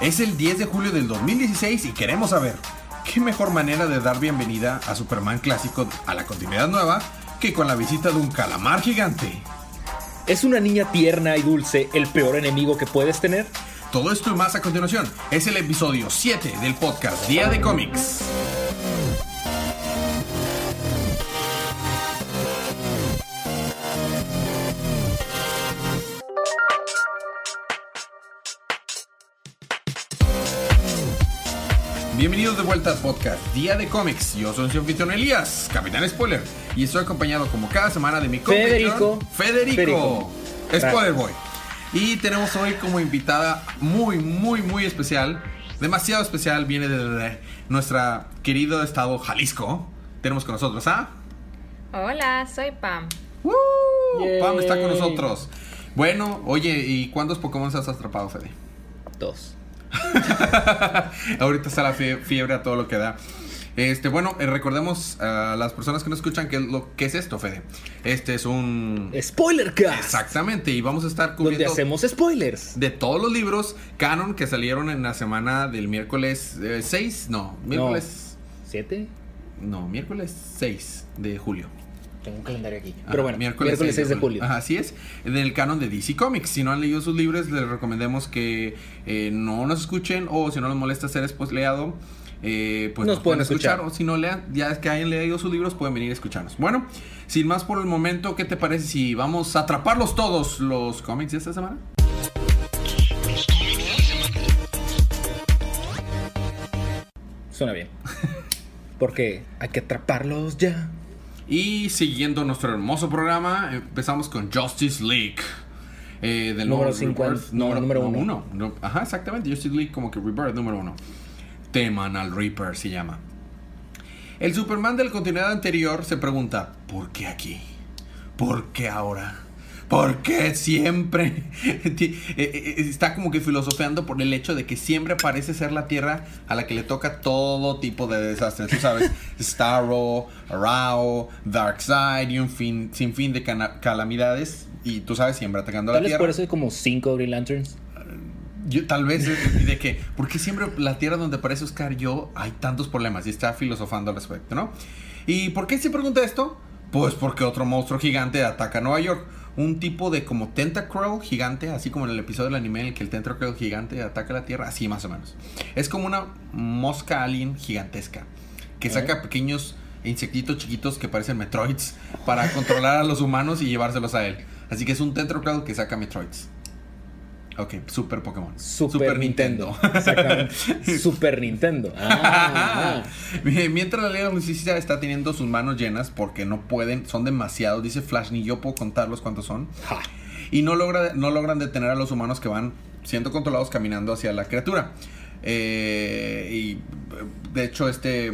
Es el 10 de julio del 2016 y queremos saber, ¿qué mejor manera de dar bienvenida a Superman clásico a la continuidad nueva que con la visita de un calamar gigante? ¿Es una niña tierna y dulce el peor enemigo que puedes tener? Todo esto y más a continuación es el episodio 7 del podcast Día de Cómics. Bienvenidos de vuelta al podcast Día de Cómics. Yo soy su anfitrión Elías, Capitán Spoiler, y estoy acompañado como cada semana de mi Federico. Federico. Spoiler Boy. Y tenemos hoy como invitada muy, muy, muy especial, demasiado especial, viene de nuestra querido estado Jalisco. Tenemos con nosotros a... Hola, soy Pam. Pam está con nosotros. Bueno, oye, ¿y cuántos Pokémon has atrapado, Fede? Dos. Ahorita está la fiebre a todo lo que da. Este, bueno, eh, recordemos a las personas que nos escuchan que lo que es esto, Fede. Este es un spoiler cast. Exactamente, y vamos a estar cubriendo donde hacemos spoilers de todos los libros canon que salieron en la semana del miércoles 6, eh, no, miércoles 7. No, miércoles 6 de julio. Tengo un calendario aquí. Pero bueno, miércoles, 6, de julio. así es. En el canon de DC Comics. Si no han leído sus libros, les recomendemos que eh, no nos escuchen o si no les molesta ser spoileado, eh, pues nos, pueden escuchar. O si no lean, ya es que hayan leído sus libros, pueden venir a escucharnos. Bueno, sin más por el momento, ¿qué te parece si vamos a atraparlos todos los cómics de esta semana? Suena bien. Porque hay que atraparlos ya. Y siguiendo nuestro hermoso programa, empezamos con Justice League. Eh, del número 50, número 1. ajá, exactamente. Justice League como que Rebirth número 1. Teman al Reaper se llama. El Superman del continuidad anterior se pregunta, ¿por qué aquí? ¿Por qué ahora? ¿Por qué siempre? Eh, eh, está como que filosofeando por el hecho de que siempre parece ser la Tierra a la que le toca todo tipo de desastres. Tú sabes, Starro, Rao, Darkseid y un fin, sin fin de calamidades. Y tú sabes, siempre atacando a la Tierra. por eso como cinco Green Lanterns. Yo, tal vez, de que, porque siempre la tierra donde aparece Oscar yo hay tantos problemas y está filosofando al respecto, ¿no? ¿Y por qué se pregunta esto? Pues porque otro monstruo gigante ataca a Nueva York un tipo de como tentacruel gigante, así como en el episodio del anime en el que el tentacruel gigante ataca la Tierra, así más o menos. Es como una mosca alien gigantesca que saca pequeños insectitos chiquitos que parecen Metroids para controlar a los humanos y llevárselos a él. Así que es un tentacruel que saca Metroids. Ok, Super Pokémon. Super, Nintendo. Exactamente. Super Nintendo. Ah, Mientras la Liga de Justicia está teniendo sus manos llenas porque no pueden, son demasiados. Dice Flash, ni yo puedo contarlos cuántos son. Y no, logra, no logran detener a los humanos que van siendo controlados caminando hacia la criatura. Eh, y de hecho, este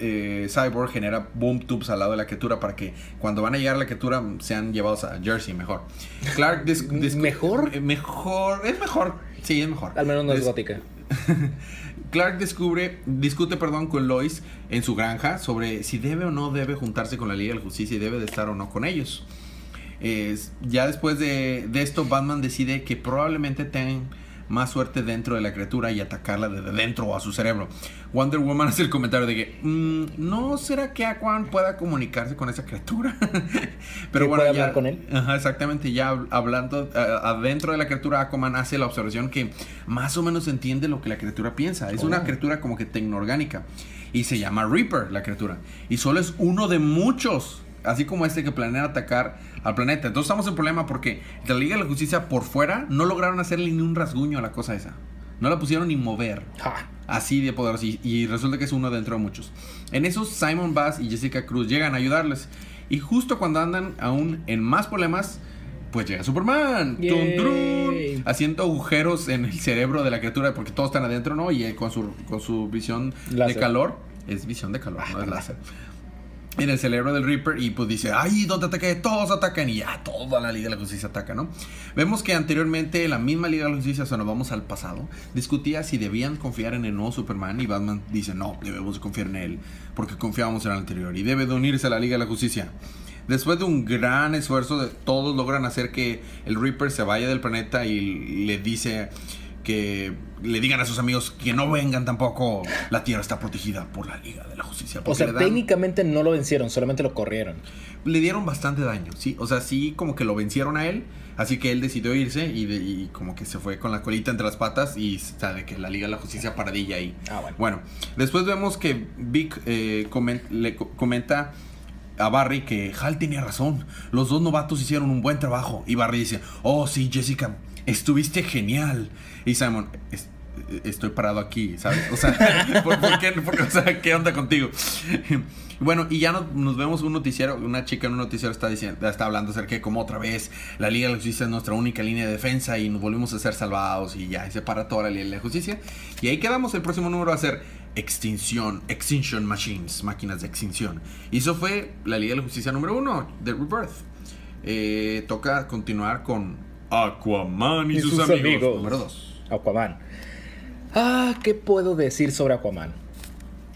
eh, Cyborg genera boom tubes al lado de la criatura para que cuando van a llegar a la criatura sean llevados a Jersey mejor. Clark ¿Mejor? Eh, mejor, es mejor. Sí, es mejor. Al menos no es gótica. Clark descubre, discute perdón, con Lois en su granja sobre si debe o no debe juntarse con la Liga de la Justicia y debe de estar o no con ellos. ya después de, de, esto, Batman decide que probablemente tengan más suerte dentro de la criatura y atacarla desde dentro o a su cerebro. Wonder Woman hace el comentario de que, mm, ¿no será que Aquaman pueda comunicarse con esa criatura? Pero bueno, ya, hablar con él? Ajá, exactamente, ya hablando adentro de la criatura, Aquaman hace la observación que más o menos entiende lo que la criatura piensa. Es una oh. criatura como que tecnoorgánica y se llama Reaper la criatura. Y solo es uno de muchos así como este que planea atacar al planeta. Entonces estamos en problema porque la Liga de la Justicia por fuera no lograron hacerle ni un rasguño a la cosa esa. No la pusieron ni mover. Así de poderoso. Y, resulta que es uno dentro de muchos. En eso Simon Bass y Jessica Cruz llegan a ayudarles. Y justo cuando andan aún en más problemas, pues llega Superman. haciendo agujeros en el cerebro de la criatura porque todos están adentro, ¿no? Y con su, con su visión de calor. Es visión de calor, no es láser en el cerebro del Reaper y pues dice, ay, ¿dónde ataque? Todos atacan y ya toda la Liga de la Justicia ataca, ¿no? Vemos que anteriormente la misma Liga de la Justicia, o sea, nos vamos al pasado, discutía si debían confiar en el nuevo Superman y Batman dice, no, debemos confiar en él porque confiábamos en el anterior y debe de unirse a la Liga de la Justicia. Después de un gran esfuerzo, todos logran hacer que el Reaper se vaya del planeta y le dice que le digan a sus amigos que no vengan tampoco. La Tierra está protegida por la Liga de la Justicia. O sea, dan- técnicamente no lo vencieron, solamente lo corrieron. le dieron bastante daño, ¿sí? O sea, sí como que lo vencieron a él, así que él decidió irse y, de- y como que se fue con la colita entre las patas y sabe que la Liga de la Justicia paradilla ahí. Ah, bueno. Bueno, después vemos que Vic eh, le co- comenta a Barry que Hal tenía razón, los dos novatos hicieron un buen trabajo y Barry dice, oh sí, Jessica, estuviste genial. Y Simon, "Es- estoy parado aquí, ¿sabes? O sea, ¿por, por qué, o sea, ¿qué onda contigo? Bueno, y ya no- nos vemos un noticiero, una chica en un noticiero está diciendo, está hablando acerca de cómo otra vez la Liga de la Justicia es nuestra única línea de defensa y nos volvimos a ser salvados y ya, y se para toda la Liga de la Justicia. Y ahí quedamos, el próximo número va a ser Extinción, Extinction Machines, máquinas de extinción. Y eso fue la Liga de la Justicia número uno, de Rebirth. Eh, toca continuar con Aquaman y, Y sus, sus amigos, amigos. número dos. Aquaman. Ah, ¿qué puedo decir sobre Aquaman?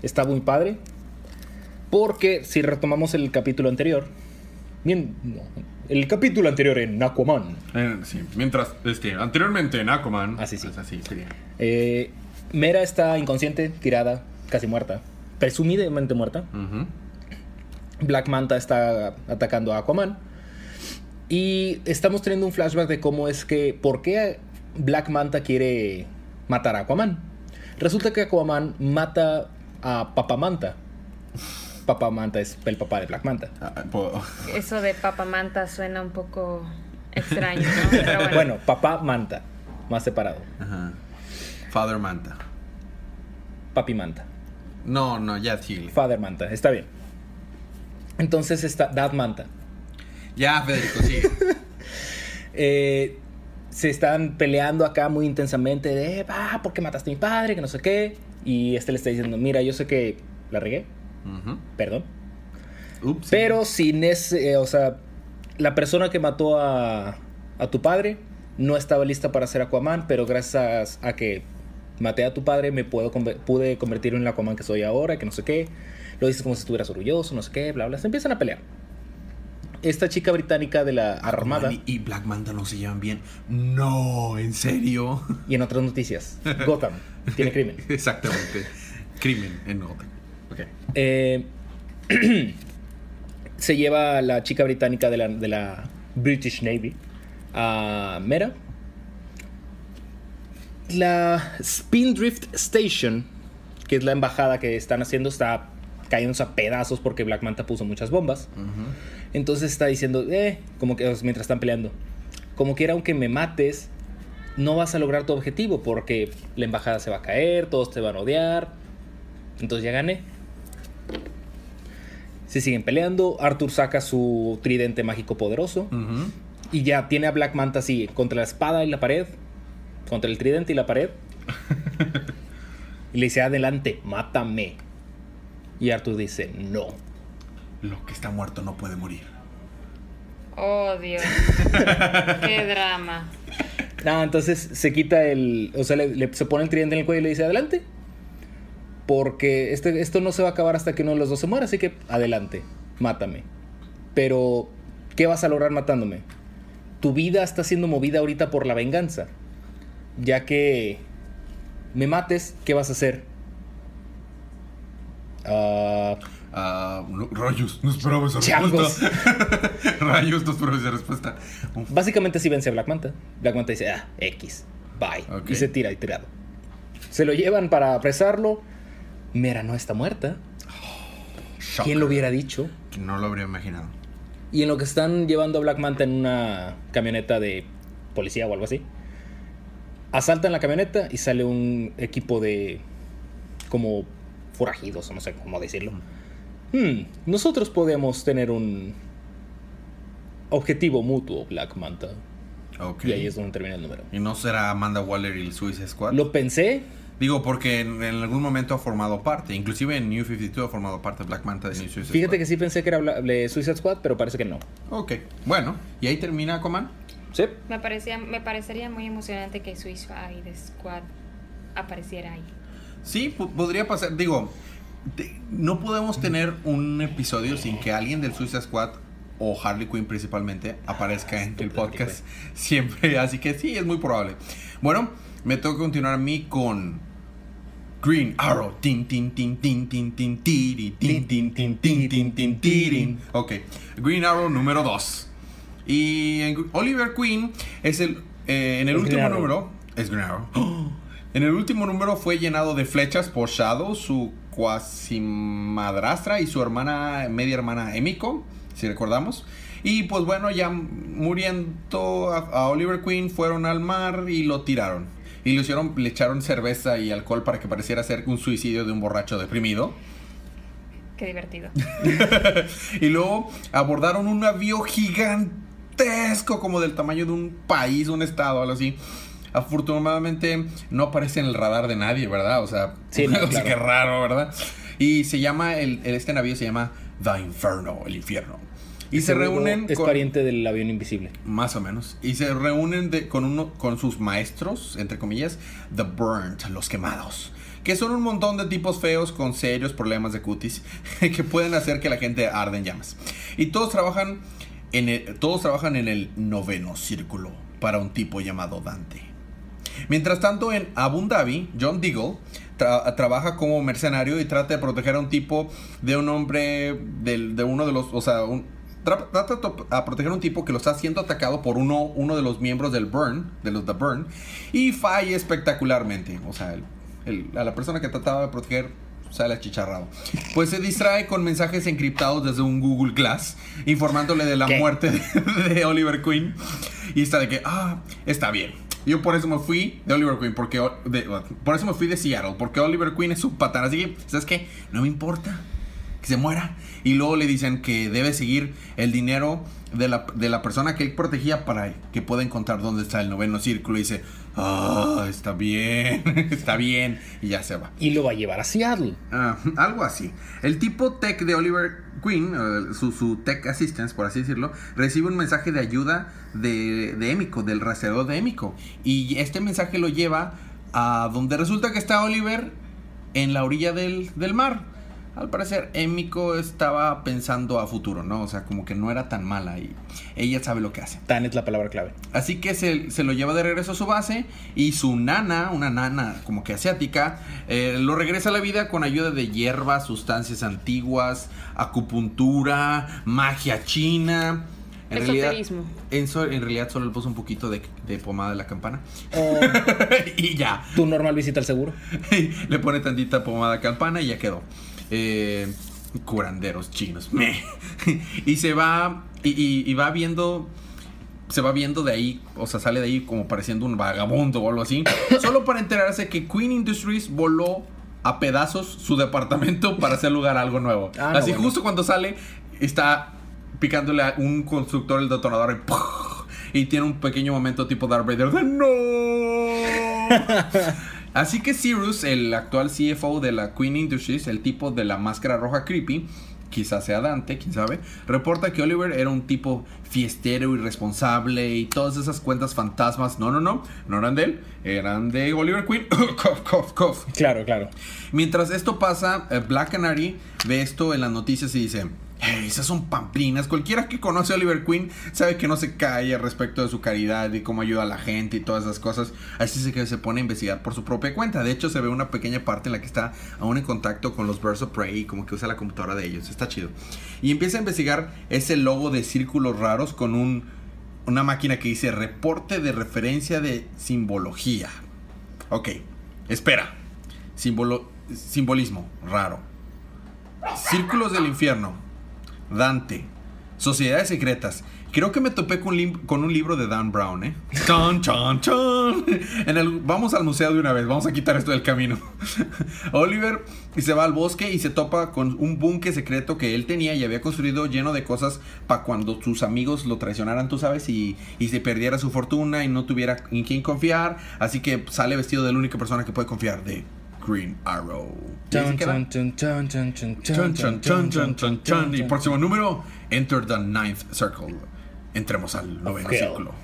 Está muy padre. Porque si retomamos el capítulo anterior. Bien, no, el capítulo anterior en Aquaman. Eh, sí, mientras, este, anteriormente en Aquaman. Ah, sí, sí. pues así sería. eh, Mera está inconsciente, tirada, casi muerta. Presumidamente muerta. Black Manta está atacando a Aquaman. Y estamos teniendo un flashback de cómo es que. ¿Por qué Black Manta quiere matar a Aquaman? Resulta que Aquaman mata a Papa Manta. Papa Manta es el papá de Black Manta. Ah, Eso de papamanta suena un poco extraño, ¿no? Pero bueno. Bueno, Papá Manta, más separado. Ajá. Father Manta. Papi Manta. No, no, ya sí. Father Manta, está bien. Entonces está Dad Manta. Ya, Federico, sí. Eh, se están peleando acá muy intensamente de, ah, ¿por qué mataste a mi padre? Que no sé qué. Y este le está diciendo, mira, yo sé que la regué, perdón. Ups. Pero sin ese, eh, o sea, la persona que mató a, a tu padre no estaba lista para ser Aquaman, pero gracias a que maté a tu padre me puedo pude convertir en el Aquaman que soy ahora, que no sé qué. Lo dices como si estuvieras orgulloso, no sé qué, bla, bla. Se empiezan a pelear. Esta chica británica de la Armada, y Black Manta no se llevan bien. No, ¿en serio? y en otras noticias, Gotham tiene crimen. Exactamente. Crimen en Gotham. Ok. Eh, se lleva a la chica británica de la, de la British Navy a Mera. La Spindrift Station, que es la embajada que están haciendo, está cayéndose a pedazos porque Black Manta puso muchas bombas. Ujú. Entonces está diciendo, eh, como que mientras están peleando, como quiera, aunque me mates, no vas a lograr tu objetivo porque la embajada se va a caer, todos te van a odiar. Entonces ya gané. Se siguen peleando. Arthur saca su tridente mágico poderoso. Y ya tiene a Black Manta así, contra la espada y la pared. Contra el tridente y la pared. y le dice, adelante, mátame. Y Arthur dice, no. Lo que está muerto no puede morir. Oh, Dios. Qué drama. No, entonces se quita el. O sea, le, le- se pone el tridente en el cuello y le dice adelante. Porque este, esto no se va a acabar hasta que uno de los dos se muera, así que adelante, mátame. Pero, ¿qué vas a lograr matándome? Tu vida está siendo movida ahorita por la venganza. Ya que me mates, ¿qué vas a hacer? Ah, No, rayos, no esperaba esa Changos. respuesta. rayos, no esperaba esa respuesta. Uf. Básicamente sí vence a Black Manta. Black Manta dice, ah, X, bye. Y se tira y tirado. Se lo llevan para apresarlo. Mera no está muerta. ¿Quién lo hubiera dicho? No lo habría imaginado. Y en lo que están llevando a Black Manta en una camioneta de policía o algo así, asaltan la camioneta y sale un equipo de como forajidos, o no sé cómo decirlo. Hmm, nosotros podemos tener un objetivo mutuo, Black Manta. Y ahí es donde termina el número. ¿Y no será Amanda Waller y el Suicide Squad? Lo pensé, Digo, porque en, en algún momento ha formado parte. Inclusive en New 52 ha formado parte Black Manta de New Suicide fíjate que sí pensé que era Bla- de Suicide Squad, pero parece que no. Ok. Bueno, y ahí termina Aquaman. Sí. Me, parecía, me parecería muy emocionante que Suicide Squad apareciera ahí. Sí, po- podría pasar. Digo, no podemos tener un episodio sin que alguien del Suicide Squad o Harley Quinn principalmente aparezca en el podcast siempre. Así que sí, es muy probable. Bueno, me toca continuar a mí con Green Arrow. Tin, tin, tin, tin, tin, tin, tin, tin, tin, tin, tin, tin. Ok, Green Arrow número 2. Y Oliver Queen es el. eh, en el Es último Green número. Es Green Arrow. En el último número fue llenado de flechas por Shadow, su cuasi madrastra y su hermana, media hermana Emiko, si recordamos. Y pues bueno, ya muriendo a, a Oliver Queen, fueron al mar y lo tiraron. Y lo hicieron, le echaron cerveza y alcohol para que pareciera ser un suicidio de un borracho deprimido. Qué divertido. Y luego abordaron un navío gigantesco, como del tamaño de un país, un estado, algo así. Afortunadamente no aparece en el radar de nadie, ¿verdad? O sea, Sí, no, claro. qué raro, ¿verdad? Y se llama, el, este navío se llama The Inferno, el infierno. Y se reúnen Es con- pariente del avión invisible. más o menos. Y se reúnen de- con, uno, con sus maestros, entre comillas, The Burnt, los quemados. Que son un montón de tipos feos con serios problemas de cutis que pueden hacer que la gente arde en llamas. Y todos trabajan en el, todos trabajan en el noveno círculo para un tipo llamado Dante. Mientras tanto, en Abu Dhabi, John Deagle tra- trabaja como mercenario y trata de proteger a un tipo de un hombre, del- de, uno de los, o sea, un- tra- trata a proteger a un tipo que lo está siendo atacado por uno, uno de los miembros del Burn, de los The Burn, y falla espectacularmente. O sea, el- el- a la persona que trataba de proteger sale achicharrado. Pues se distrae con mensajes encriptados desde un Google Glass, informándole de la ¿Qué? muerte de, de Oliver Queen. Y está de que, ah, está bien. Yo por eso me fui de Oliver Queen, porque de- por eso me fui de Seattle, porque Oliver Queen es un patán. Así que, ¿sabes qué? No me importa que se muera. Y luego le dicen que debe seguir el dinero de la, de la persona que él protegía para que pueda encontrar dónde está el noveno círculo. Y dice, ah, está bien, está bien. Y ya se va. Y lo va a llevar a Seattle. Ah, algo así. El tipo tech de Oliver Queen, eh, su, su tech assistance, por así decirlo, recibe un mensaje de ayuda de, de Emiko, del rastreador de Emiko. Y este mensaje lo lleva a donde resulta que está Oliver en la orilla del, del mar. Al parecer, Emiko estaba pensando a futuro, ¿no? O sea, como que no era tan mala y ella sabe lo que hace. Tan es la palabra clave. Así que se, se lo lleva de regreso a su base y su nana, una nana como que asiática, eh, lo regresa a la vida con ayuda de hierbas, sustancias antiguas, acupuntura, magia china. En realidad, en, so- en realidad solo le puso un poquito de, de pomada de la campana O y ya. tu normal visita al seguro. le pone tantita pomada campana y ya quedó. Eh, curanderos chinos. Meh. y se va. Y, y- y va viendo. Se va viendo de ahí. O sea, sale de ahí como pareciendo un vagabundo o algo así. solo para enterarse que Queen Industries voló a pedazos su departamento para hacer lugar a algo nuevo. Ah, no, así bueno. justo cuando sale, está picándole a un constructor el detonador. Y tiene un pequeño momento tipo Darth Vader de ¡No! Así que Cyrus, el actual CFO de la Queen Industries, el tipo de la máscara roja creepy, quizás sea Dante, quién sabe, reporta que Oliver era un tipo fiestero, irresponsable y todas esas cuentas fantasmas, no, no, no, no eran de él, eran de Oliver Queen. cough, cough, cough. Claro, claro. Mientras esto pasa, eh, Black Canary ve esto en las noticias y dice: "Hey, esas son pamplinas. Cualquiera que conoce a Oliver Queen sabe que no se calla respecto de su caridad y cómo ayuda a la gente y todas esas cosas. Así es que se pone a investigar por su propia cuenta. De hecho, se ve una pequeña parte en la que está aún en contacto con los Birds of Prey y como que usa la computadora de ellos. Está chido. Y empieza a investigar ese logo de círculos raros con un, una máquina que dice reporte de referencia de simbología. Ok, espera. Símbolo, simbolismo raro. Círculos del infierno. Dante. Sociedades secretas. Creo que me topé con, con un libro de Dan Brown, ¿eh? Chan. En el, vamos al museo de una vez, vamos a quitar esto del camino. Oliver se va al bosque y se topa con un búnker secreto que él tenía y había construido lleno de cosas para cuando sus amigos lo traicionaran, tú sabes, y, y se perdiera su fortuna y no tuviera en quién confiar. Así que sale vestido de la única persona que puede confiar, de Green Arrow. ¿Y próximo número, Enter the Ninth Circle. Entremos al noveno hell. círculo.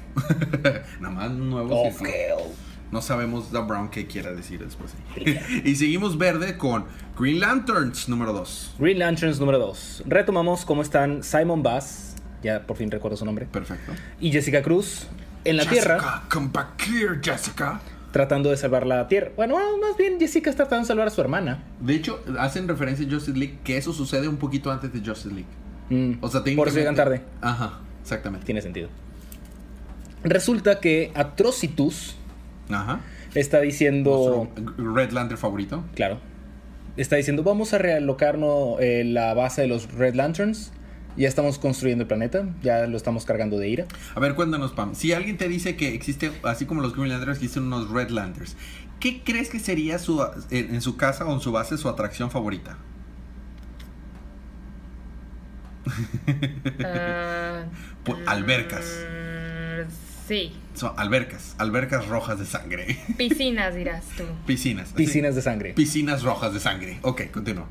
Nada más nuevo hell. No sabemos The Brown qué quiera decir después. y seguimos verde con Green Lanterns número 2. Green Lanterns número 2. Retomamos cómo están Simon Bass, ya por fin recuerdo su nombre, Perfecto. y Jessica Cruz en la Jessica, Tierra come back here, Jessica. Tratando de salvar la Tierra. Bueno, ah, más bien Jessica está tratando de salvar a su hermana. De hecho, hacen referencia a Justice League que eso sucede un poquito antes de Justice League. Mm, O sea, Por eso llegan tarde. Ajá, exactamente. Tiene sentido. Resulta que Atrocitus Ajá. está diciendo... Nuestro Red Lantern favorito. Claro. Está diciendo, vamos a realocarnos eh, la base de los Red Lanterns. Ya estamos construyendo el planeta. Ya lo estamos cargando de ira. A ver, cuéntanos, Pam. Si alguien te dice que existe, así como los Green Lanterns, existen unos Red Lanterns, ¿qué crees que sería su, en, en su casa o en su base su atracción favorita? Albercas. mm, sí. Son albercas, albercas rojas de sangre. Piscinas, dirás tú. Piscinas. sí. Piscinas de sangre. Piscinas rojas de sangre. Ok, continúa.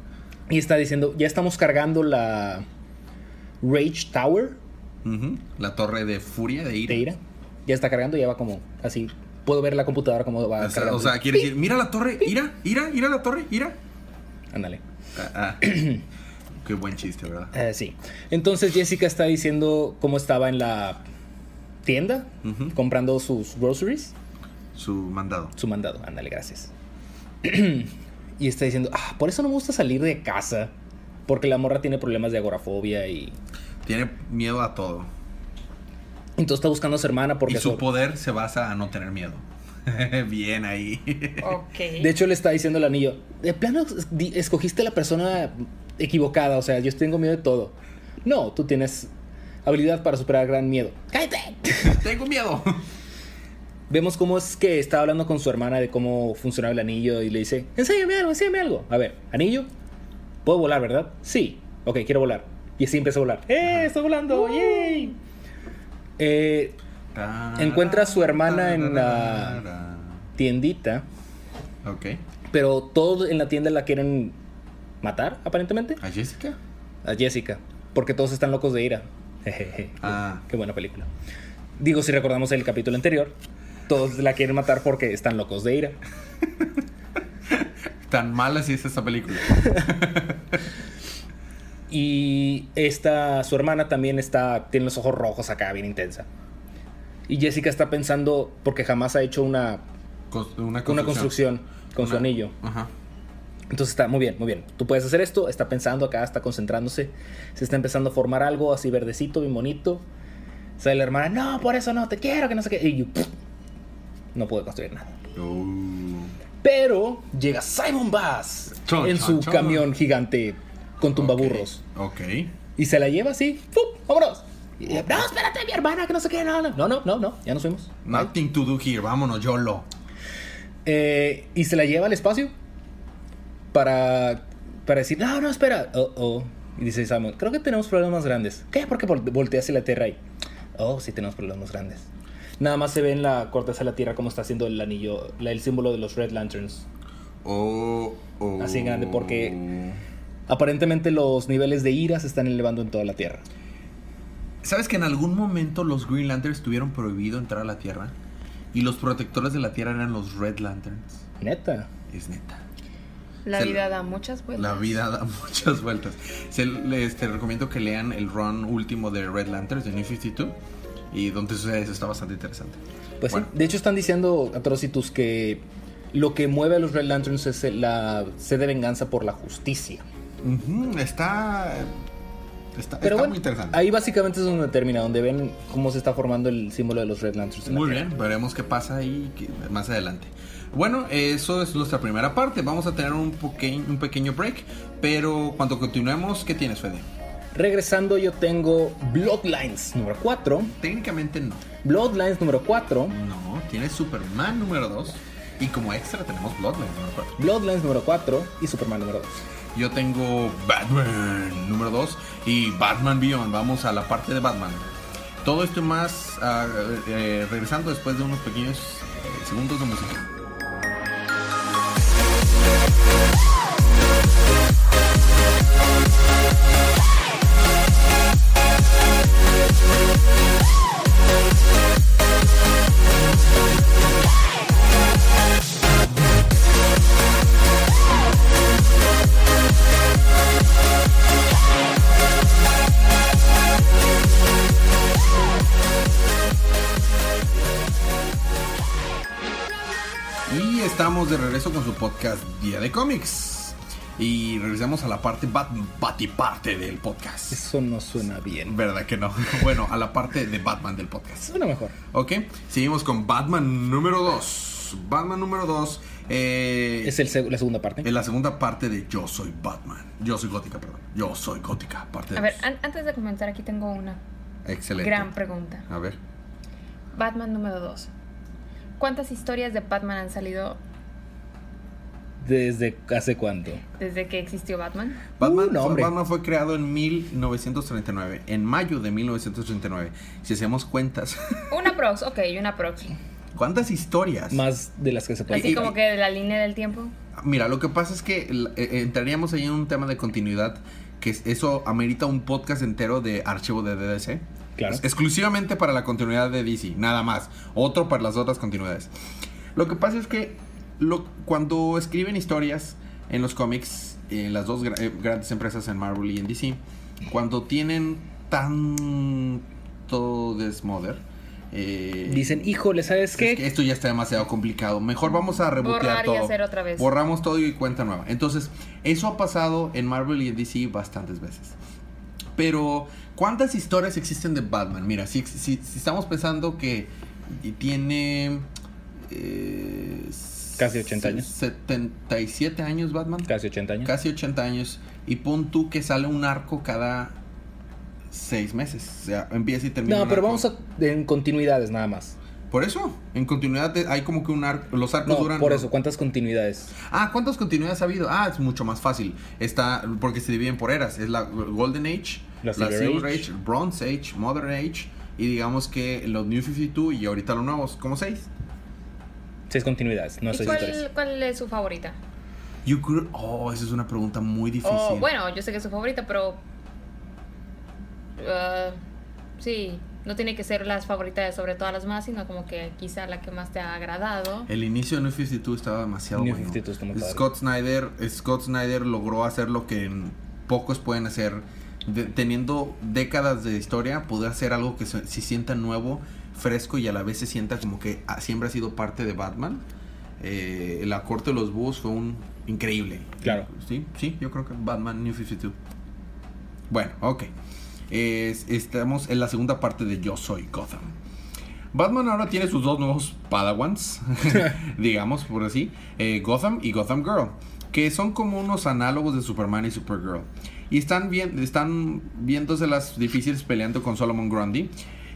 Y está diciendo, ya estamos cargando la Rage Tower. La torre de furia, de ira. de ira. Ya está cargando, ya va como así. Puedo ver la computadora como va O sea, cargando. o sea, quiere decir, mira la torre, ira, ira, ira la torre, ira. Ándale. Ah, ah. Qué buen chiste, ¿verdad? Eh, sí. Entonces Jessica está diciendo cómo estaba en la tienda comprando sus groceries. Su mandado. Su mandado. Ándale, gracias. y está diciendo, ah, por eso no me gusta salir de casa. Porque la morra tiene problemas de agorafobia y... Tiene miedo a todo. Entonces está buscando a su hermana porque... Y su poder se basa a no tener miedo. Bien ahí. Ok. De hecho, le está diciendo el anillo, de plano escogiste la persona equivocada, o sea, yo tengo miedo de todo. No, tú tienes habilidad para superar gran miedo. ¡Cállate! Tengo miedo. Vemos cómo es que está hablando con su hermana de cómo funcionaba el anillo y le dice, enséñame algo, enséñame algo. A ver, anillo, puedo volar, ¿verdad? Sí. Ok, quiero volar. Y así empieza a volar. ¡Eh, estoy volando! ¡Yay! Eh, Encuentra a su hermana en la- tiendita, Ok. pero todos en la tienda la quieren matar, aparentemente. ¿A Jessica? A Jessica, porque todos están locos de ira. Jejeje. Ah. Qué buena película. Digo, si recordamos el capítulo anterior, todos la quieren matar porque están locos de ira. Tan mala si es esta película. Y esta, su hermana también está, tiene los ojos rojos acá, bien intensa. Y Jessica está pensando, porque jamás ha hecho una, una una construcción con su anillo. Ajá. Entonces está muy bien, muy bien. Tú puedes hacer esto, está pensando acá, está concentrándose. Se está empezando a formar algo así verdecito, bien bonito. Sale la hermana, no, por eso no, te quiero, que no sé qué. Y yo, pff, no pude construir nada. Uh. Pero llega Simon Bass Chon, en su chon. camión gigante con tumbaburros. Ok. Y se la lleva así, ¡pum! ¡Vámonos! Y, no, espérate, mi hermana, que no sé qué, no, no, no, no, no, ya nos fuimos. Nothing to do here. Vámonos, YOLO. Eh, y se la lleva al espacio para, para decir, no, no, espera. Oh, oh. Y dice Simon, creo que tenemos problemas más grandes. ¿Qué? ¿Por qué vol- voltea hacia la Tierra ahí? Oh, sí, tenemos problemas más grandes. Nada más se ve en la corteza de la Tierra cómo está haciendo el anillo, la- el símbolo de los Red Lanterns. Oh, oh. Así grande, porque- Aparentemente los niveles de ira se están elevando en toda la Tierra. ¿Sabes que en algún momento los Green Lanterns tuvieron prohibido entrar a la Tierra? Y los protectores de la Tierra eran los Red Lanterns. Neta. Es neta. La Se- vida da muchas vueltas. La vida da muchas vueltas. Se, les te recomiendo que lean el run último de Red Lanterns de New 52. Y sucede eso está bastante interesante. Pues Bueno. sí. De hecho están diciendo Atrocitus que lo que mueve a los Red Lanterns es la sed de venganza por la justicia. Está. Está, Pero está bueno, muy interesante. ahí básicamente es donde termina, donde ven cómo se está formando el símbolo de los Red Lanterns. la Muy Tierra. bien, veremos qué pasa ahí más adelante. Bueno, eso es nuestra primera parte. Vamos a tener un, un pequeño break. Pero cuando continuemos, ¿qué tienes, Fede? Regresando yo tengo Bloodlines número 4. Técnicamente no. Bloodlines número 4. No, tienes Superman número 2. Y como extra tenemos Bloodlines número 4. Bloodlines número 4 y Superman número 2. Yo tengo Batman número 2 y Batman Beyond. Vamos a la parte de Batman. Todo esto más eh, regresando después de unos pequeños eh, segundos de música. Y estamos de regreso con su podcast Día de Cómics. Y regresamos a la parte bat batiparte del podcast. Eso no suena bien. ¿Verdad que no? bueno, a la parte de Batman del podcast. Suena mejor. Ok, seguimos con Batman número 2. Batman número 2 eh, Es el seg- la segunda parte. es la segunda parte de Yo Soy Batman. Yo soy gótica, perdón. Yo soy gótica, parte A ver, an- antes de comenzar, aquí tengo una Excelente. gran pregunta. A ver. Batman número 2. ¿Cuántas historias de Batman han salido ¿Desde hace cuánto? desde que existió Batman? Batman, Uh, no, fue. Batman fue creado en 1939, en mayo de 1939. Si hacemos cuentas, Una prox, ok, una prox. ¿cuántas historias? Más de las que se puede. Así como que de la línea del tiempo. Mira, lo que pasa es que eh, eh, entraríamos ahí en un tema de continuidad, que es- eso amerita un podcast entero de archivo de DDC. Claro. Es- exclusivamente para la continuidad de DC, nada más. Otro para las otras continuidades. Lo que pasa es que lo, cuando escriben historias en los cómics, en las dos gra- eh, grandes empresas en Marvel y en DC, cuando tienen tanto desmoder, eh, Dicen, híjole, ¿sabes es qué? que esto ya está demasiado complicado. Mejor vamos a rebotear Borrar y todo. hacer otra vez. Borramos todo y cuenta nueva. Entonces, eso ha pasado en Marvel y en DC bastantes veces. Pero, ¿cuántas historias existen de Batman? Mira, si, si- si estamos pensando que tiene... eh, Casi 80 años. 77 años Batman. Casi 80 años. Casi 80 años. Y pon tú que sale un arco cada 6 meses. O sea, empieza y termina. No, pero arco. vamos a, en continuidades nada más. Por eso, en continuidad hay como que un arco. Los arcos No, duran. por eso, ¿cuántas continuidades? Ah, ¿cuántas continuidades ha habido? Ah, es mucho más fácil. Está, porque se dividen por eras. Es la Golden Age, La Silver Age. Age, Bronze Age, Modern Age. Y digamos que los New 52 y ahorita los nuevos, como seis. Seis continuidades, no ¿Y seis cuál, historias. cuál es su favorita? You could- oh, esa es una pregunta muy difícil. O, bueno, yo sé que es su favorita, pero. ah, sí, no tiene que ser las favoritas sobre todas las más, sino como que quizá la que más te ha agradado. El inicio de New 52 estaba demasiado New bueno. 52 está muy padre. Scott Snyder, Scott Snyder logró hacer lo que pocos pueden hacer. De- teniendo décadas de historia, poder hacer algo que se, se sienta nuevo, fresco y a la vez se sienta como que ah, siempre ha sido parte de Batman. Eh, la corte de los búhos fue un increíble. Claro. Sí, sí, yo creo que Batman New 52. Bueno, ok. Es- estamos en la segunda parte de Yo Soy Gotham. Batman ahora tiene sus dos nuevos Padawans, digamos por así, eh, Gotham y Gotham Girl, que son como unos análogos de Superman y Supergirl. Y están, bien, están viéndose las difíciles peleando con Solomon Grundy.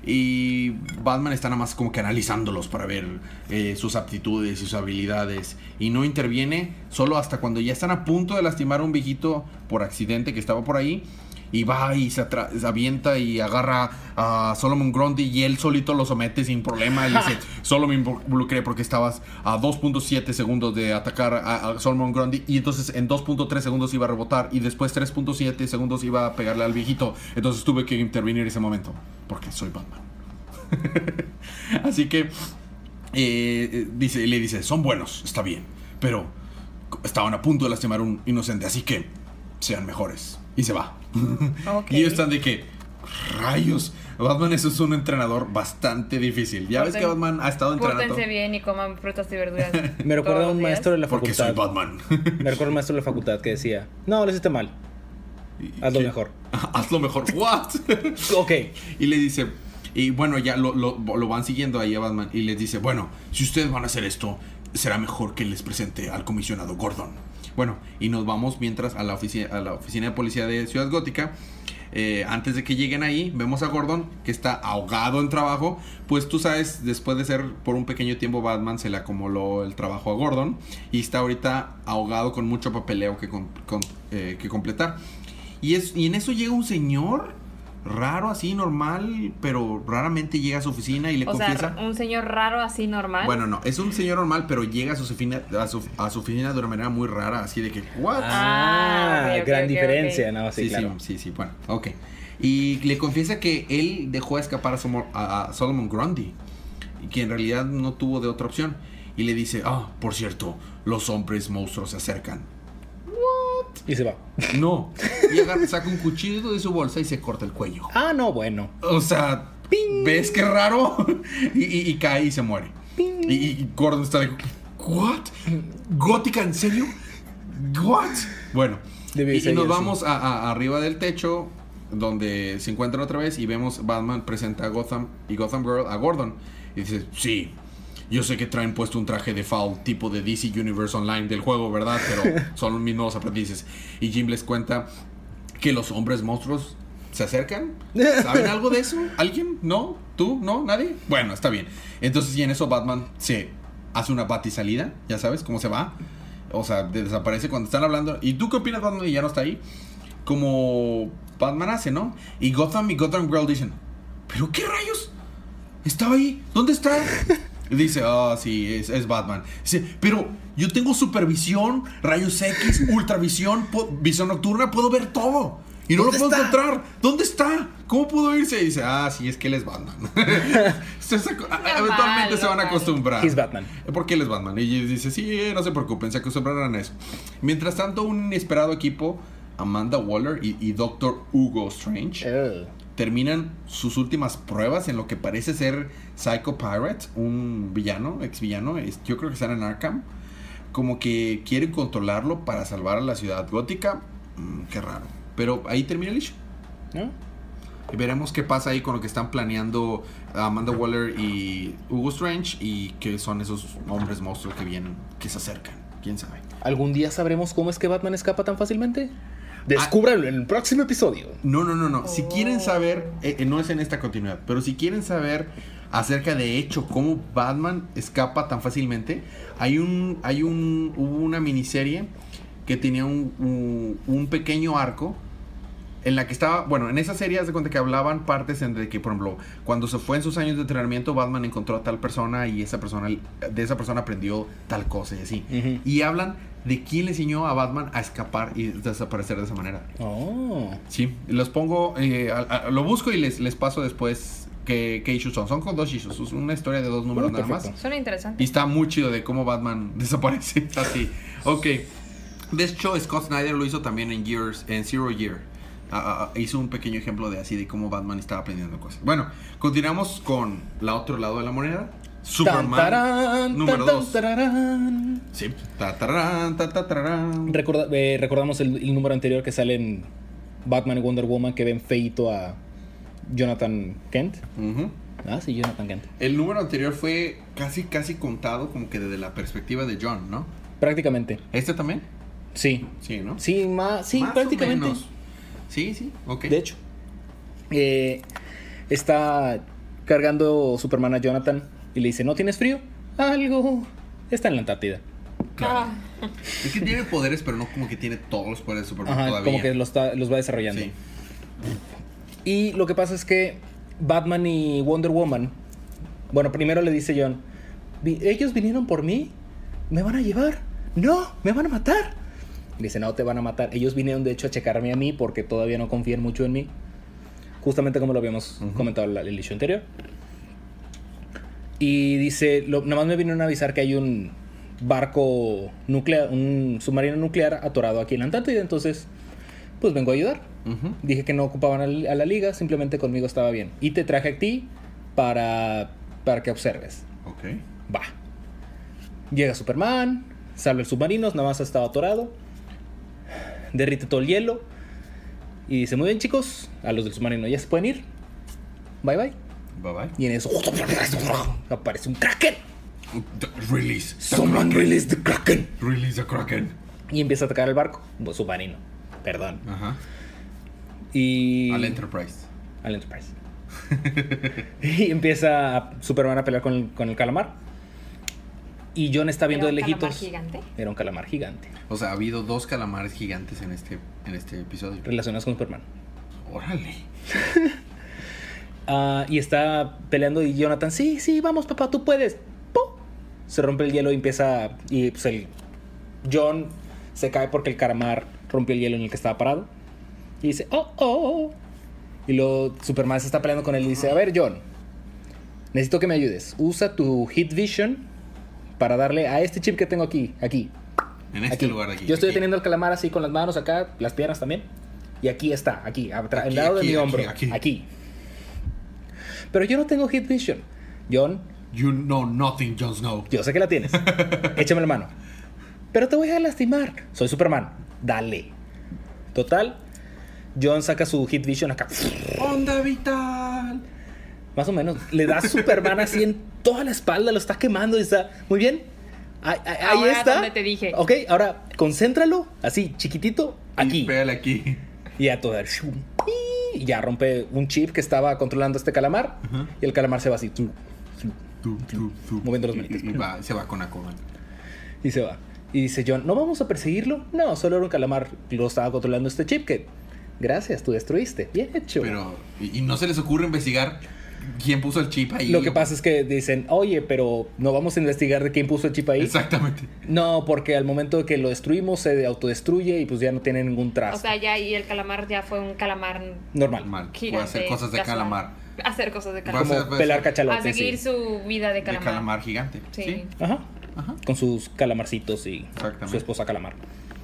Y Batman está nada más como que analizándolos para ver eh, sus aptitudes y sus habilidades. Y no interviene solo hasta cuando ya están a punto de lastimar a un viejito por accidente que estaba por ahí. Y va y se, se avienta y agarra a Solomon Grundy y él solito lo somete sin problema. Y dice, solo me involucré porque estabas a 2.7 segundos de atacar a, a Solomon Grundy. Y entonces en 2.3 segundos iba a rebotar. Y después 3.7 segundos iba a pegarle al viejito. Entonces tuve que intervenir ese momento. Porque soy Batman. Así que eh, eh, dice, le dice, son buenos, está bien. Pero estaban a punto de lastimar a un inocente. Así que sean mejores. Y se va. Ok. Y ellos están de que, rayos, Batman eso es un entrenador bastante difícil. Ya ves que Batman ha estado entrenando. Pórtense bien y coman frutas y verduras. Me recuerda a un días. maestro de la Porque soy facultad. Batman. Me recuerda a un maestro de la facultad que decía, no, lo hiciste mal. Hazlo ¿Qué? mejor. Hazlo mejor. What? Ok. y le dice, y bueno, ya lo, lo- lo van siguiendo ahí a Batman. Y les dice, bueno, si ustedes van a hacer esto, será mejor que les presente al comisionado Gordon. Bueno, y nos vamos mientras a la oficina, a la oficina de policía de Ciudad Gótica. Eh, antes de que lleguen ahí, vemos a Gordon que está ahogado en trabajo. Pues tú sabes, después de ser por un pequeño tiempo Batman, se le acumuló el trabajo a Gordon. Y está ahorita ahogado con mucho papeleo que, eh, que completar. Y, es, y en eso llega un señor raro, así, normal, pero raramente llega a su oficina y le O confiesa. sea, un señor raro así normal. Bueno, no, es un señor normal, pero llega a su oficina, a su, a su oficina de una manera muy rara, así de que, ¿what? Ah, Ah, gran diferencia, no, sí, sí, claro. sí, sí, sí, bueno, ok. Y le confiesa que él dejó escapar a, Somo- a- a Solomon Grundy, y que en realidad no tuvo de otra opción. Y le dice, ah, por cierto, los hombres monstruos se acercan. Y se va. No. Y agarra, saca un cuchillo de su bolsa y se corta el cuello. Ah, no, bueno. O sea, ¿ves qué raro? y, y- y cae y se muere. Y, y Gordon está de, ¿What? ¿Gótica, en serio? ¿What? Bueno, Debió y, nos sí. vamos a, a- arriba del techo, donde se encuentran otra vez y vemos Batman presenta a Gotham y Gotham Girl a Gordon. Y dice, sí, yo sé que traen puesto un traje de foul tipo de DC Universe Online del juego, ¿verdad? Pero son mis nuevos aprendices. Y Jim les cuenta que los hombres monstruos se acercan. ¿Saben algo de eso? ¿Alguien? ¿No? ¿Tú? ¿No? ¿Nadie? Bueno, está bien. Entonces, y en eso Batman se hace una batisalida, ya sabes cómo se va. O sea, de- desaparece cuando están hablando. ¿Y tú qué opinas, Batman? Y ya no está ahí. Como Batman hace, ¿no? Y Gotham y Gotham Girl dicen, ¿pero qué rayos? ¿Estaba ahí? ¿Dónde está? Dice, ah, sí, es, es Batman. Dice, pero yo tengo supervisión, rayos X, ultravisión, visión nocturna, puedo ver todo. Y no lo ¿Dónde puedo está? encontrar. ¿Dónde está? ¿Cómo pudo irse? Y dice, ah, sí, es que él es Batman. Se saco- eventualmente se van a acostumbrar. He's Batman. Porque él es Batman. Y dice, sí, no se preocupen, se acostumbrarán a eso. Mientras tanto, un inesperado equipo, Amanda Waller y, y Doctor Hugo Strange, Eh, terminan sus últimas pruebas en lo que parece ser Psycho Pirate, un villano, ex villano, es- yo creo que están en Arkham, como que quieren controlarlo para salvar a la ciudad gótica. Mm, qué raro. Pero ahí termina el issue. ¿no? Y veremos qué pasa ahí con lo que están planeando Amanda Waller y Hugo Strange y que son esos hombres monstruos que vienen, que se acercan. ¿Quién sabe? ¿Algún día sabremos cómo es que Batman escapa tan fácilmente? Descúbralo en el próximo episodio. No, no, no, no. Si Oh. quieren saber, eh, eh, no es en esta continuidad, pero si quieren saber acerca de hecho cómo Batman escapa tan fácilmente, hay un, hay un, hubo una miniserie que tenía un, un, un pequeño arco en la que estaba, bueno, en esa serie haz de cuenta que hablaban partes en de que, por ejemplo, cuando se fue en sus años de entrenamiento, Batman encontró a tal persona y esa persona, de esa persona aprendió tal cosa y así. Y hablan de quién le enseñó a Batman a escapar y desaparecer de esa manera. Oh. Sí, los pongo, eh, a- a- lo busco y les, les paso después qué, qué issues son. Son con dos issues, es una historia de dos números Oh, nada más. Suena Y interesante. está muy chido de cómo Batman desaparece así. Ok. De hecho, Scott Snyder lo hizo también en Years, en Zero Year. Ah, ah, ah, hizo un pequeño ejemplo de así de cómo Batman estaba aprendiendo cosas. Bueno, continuamos con la otro lado de la moneda. Superman tarán, número tan, 2. tan, tararán. Sí. Recorda- eh, recordamos el, el número anterior que sale en Batman y Wonder Woman que ven feito a Jonathan Kent. Ah, sí, Jonathan Kent. El número anterior fue casi, casi contado como que desde la perspectiva de John, ¿no? Prácticamente. ¿Este también? Sí. Sí, ¿no? Sí, más, sí, Más o prácticamente. menos. Sí, sí, ok. De hecho, eh, está cargando Superman a Jonathan y le dice, ¿no tienes frío? Algo. Está en la Antártida. Claro. Ah, Es que tiene poderes, pero no como que tiene todos los poderes de Superman Ajá, todavía. como que los, está- los va desarrollando. Sí. Y lo que pasa es que Batman y Wonder Woman, bueno, primero le dice John, "Vi- ellos vinieron por mí, me van a llevar, no, me van a matar. Dice, no te van a matar. Ellos vinieron de hecho a checarme a mí porque todavía no confían mucho en mí. Justamente como lo habíamos comentado en el issue anterior. Y dice, lo, nada más me vinieron a avisar que hay un barco nuclear, un submarino nuclear atorado aquí en la Antártida, entonces pues vengo a ayudar. Dije que no ocupaban a la liga, simplemente conmigo estaba bien. Y te traje a ti para, para que observes. Ok. Va. Llega Superman, salva el submarino, nada más estaba atorado. Derrite todo el hielo. Y dice, muy bien chicos, a los del submarino ya se pueden ir. Bye bye. Bye bye. Y en eso aparece un kraken. Release. Someone Kraken. release the kraken. Release the Kraken. Y empieza a atacar el barco. Submarino. Perdón. Ajá. Y... Al Enterprise. Al Enterprise. y empieza Superman a pelear con con el calamar. Y John está viendo ¿Era de un calamar lejitos. gigante? Era un calamar gigante. O sea, ha habido dos calamares gigantes en este, en este episodio. Relacionados con Superman. Órale. Ah, y está peleando y Jonathan, sí, sí, vamos papá, tú puedes. ¡Pum! Se rompe el hielo y empieza... Y pues el... John se cae porque el calamar rompió el hielo en el que estaba parado. Y dice, oh, oh, oh. Y luego Superman se está peleando con él y dice, a ver John, necesito que me ayudes. Usa tu Hit Vision para darle a este chip que tengo aquí, aquí. En este aquí. lugar de aquí. Yo estoy aquí. teniendo el calamar así con las manos acá, las piernas también. Y aquí está, aquí, atrás, al lado de mi hombro. aquí. Aquí. Pero yo no tengo Hit Vision. John, You know nothing, Jon Snow. Yo sé que la tienes. Échame la mano. Pero te voy a lastimar. Soy Superman. Dale. Total. John saca su Hit Vision acá. Onda vital. Más o menos. Le da a Superman así en toda la espalda. Lo está quemando y está. Muy bien. Ahí, ahí- Ahora está. donde te dije. Ok, ahora concéntralo. Así, chiquitito. Y Aquí. pégale aquí. Y a todo. shum, Y ya rompe un chip que estaba controlando este calamar. Y el calamar se va así. tu. Moviendo los Y- manitos. Y, y va, se va con Aquaman. Y se va. Y dice John, ¿no vamos a perseguirlo? No, solo era un calamar. Lo estaba controlando este chip que... Gracias, tú destruiste. Bien hecho. Pero. Y, y no se les ocurre investigar quién puso el chip ahí. Lo que pasa es que dicen, oye, pero no vamos a investigar de quién puso el chip ahí. Exactamente. No, porque al momento de que lo destruimos se autodestruye y pues ya no tiene ningún trazo. O sea, ya y el calamar ya fue un calamar Normal. Mal. gigante. Puede hacer cosas de casual. calamar. Hacer cosas de a calamar. Como pelar A cachalotes. seguir sí. su vida de De calamar. calamar gigante. Sí. Sí. Ajá. Ajá. Con sus calamarcitos y su esposa calamar.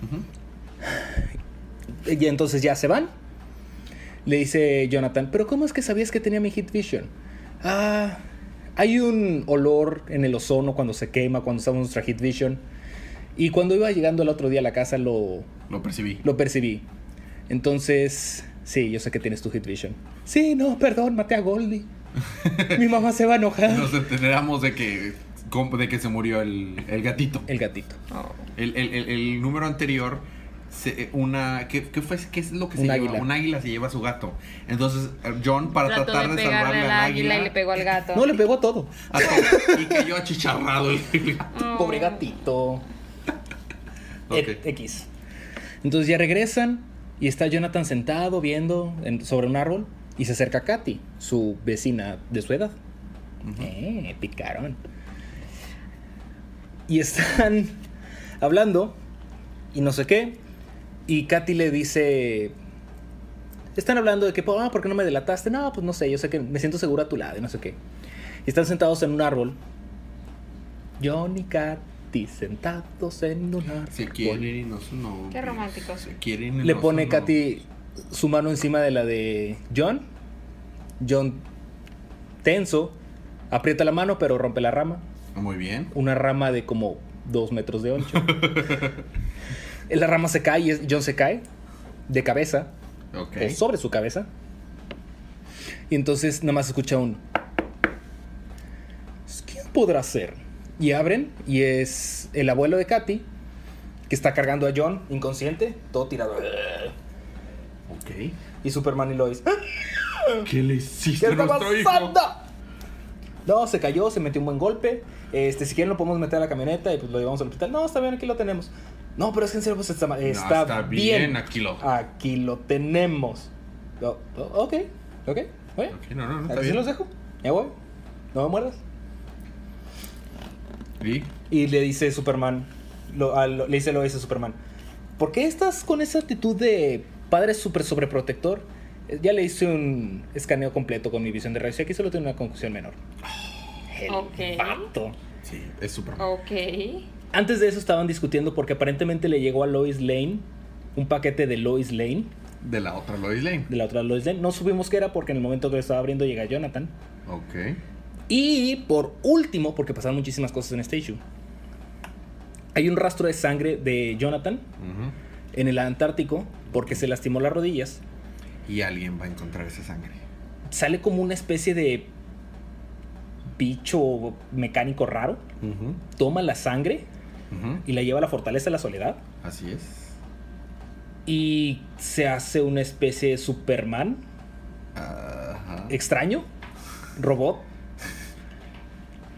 Ujú. Y entonces ya se van. Le dice Jonathan, pero ¿cómo es que sabías que tenía mi Hit Vision? Ah, hay un olor en el ozono cuando se quema, cuando usamos nuestra Hit Vision. Y cuando iba llegando el otro día a la casa lo, Lo percibí. lo percibí. Entonces, sí, yo sé que tienes tu Hit Vision. Sí, no, perdón, maté a Goldie. Mi mamá se va a enojar. Nos enteramos de que, de que se murió el, el gatito. El gatito. Oh. El, el- el- el número anterior, se- una, ¿qué, qué fue, ¿qué es lo que se Un lleva? águila. Un águila se lleva a su gato. Entonces, John, para Trató tratar de de, salvarle al águila y le pegó al gato. No, le pegó a todo. a todo, y cayó achicharrado el Oh. Pobre gatito. X. Entonces ya regresan y está Jonathan sentado viendo en- sobre un árbol y se acerca a Katy, su vecina de su edad. Eh, picaron. Y están hablando y no sé qué. Y Katy le dice... Están hablando de que, ah, ¿por qué no me delataste? No, pues no sé, yo sé que me siento seguro a tu lado y no sé qué. Y están sentados en un árbol. John y Katy sentados en un árbol. Se quieren y no son novios. Qué romántico. Se quieren y Le no pone son Katy su mano encima de la de John. John, tenso, aprieta la mano pero rompe la rama. novios. Muy bien. Una rama de como dos metros de ancho. la rama se cae y John se cae de cabeza o sobre su cabeza. Y entonces nada más escucha un... ¿Quién podrá ser? Y abren y es el abuelo de Katy que está cargando a John inconsciente, todo tirado. Ok. Y Superman y Lois. ¿Qué le ¿Qué hiciste a está nuestro hijo? No, se cayó, se metió un buen golpe. Este, si quieren lo podemos meter a la camioneta y pues lo llevamos al hospital. No, está bien, aquí lo tenemos. No, pero es que en serio pues está, mal. No, está, está bien. bien, aquí lo- Aquí lo tenemos. Oh, oh, ok, ok. Oye, Ok, no, no, no, está bien. los dejo. Ya voy. No me muerdas. ¿Y? Y le dice Superman, lo- a lo- le dice Lois a Superman, ¿por qué estás con esa actitud de padre súper sobreprotector? Eh, Ya le hice un escaneo completo con mi visión de rayos y aquí solo tiene una conclusión menor. El Ok. vato. Sí, es súper. Ok. Antes de eso estaban discutiendo porque aparentemente le llegó a Lois Lane un paquete de Lois Lane, De la otra Lois Lane. de la otra Lois Lane. No supimos qué era porque en el momento que lo estaba abriendo llega Jonathan. Ok. Y por último, porque pasaron muchísimas cosas en este issue, hay un rastro de sangre de Jonathan en el Antártico porque se lastimó las rodillas. Y alguien va a encontrar esa sangre. Sale como una especie de bicho mecánico raro. Toma la sangre Y la lleva a la fortaleza de la soledad. Así es. Y se hace una especie de Superman Ajá. extraño, robot.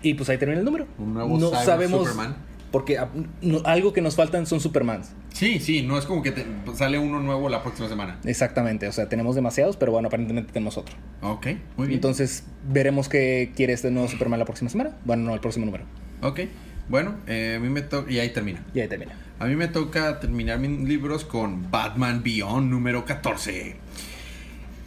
Y pues ahí termina el número. Un nuevo no Cyber sabemos. Superman. Porque ah, no- algo que nos faltan son Supermans. Sí, sí, no es como que te- sale uno nuevo la próxima semana. Exactamente. O sea, tenemos demasiados, pero bueno, aparentemente tenemos otro. Ok, muy bien. Entonces, veremos qué quiere este nuevo Superman la próxima semana. Bueno, no, el próximo número. Ok, bueno, eh, a mí me toca. Y ahí termina. Y ahí termina. A mí me toca terminar mis libros con Batman Beyond número 14.